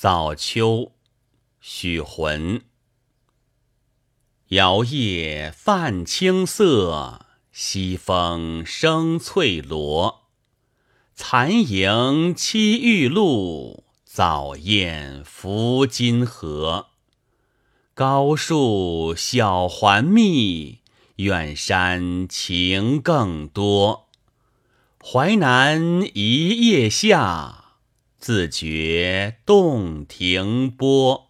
早秋，许浑。摇曳泛青色，西风生翠萝。残萤栖玉露，早雁拂金河。高树晓环密，远山晴更多。淮南一夜下，自觉洞庭波。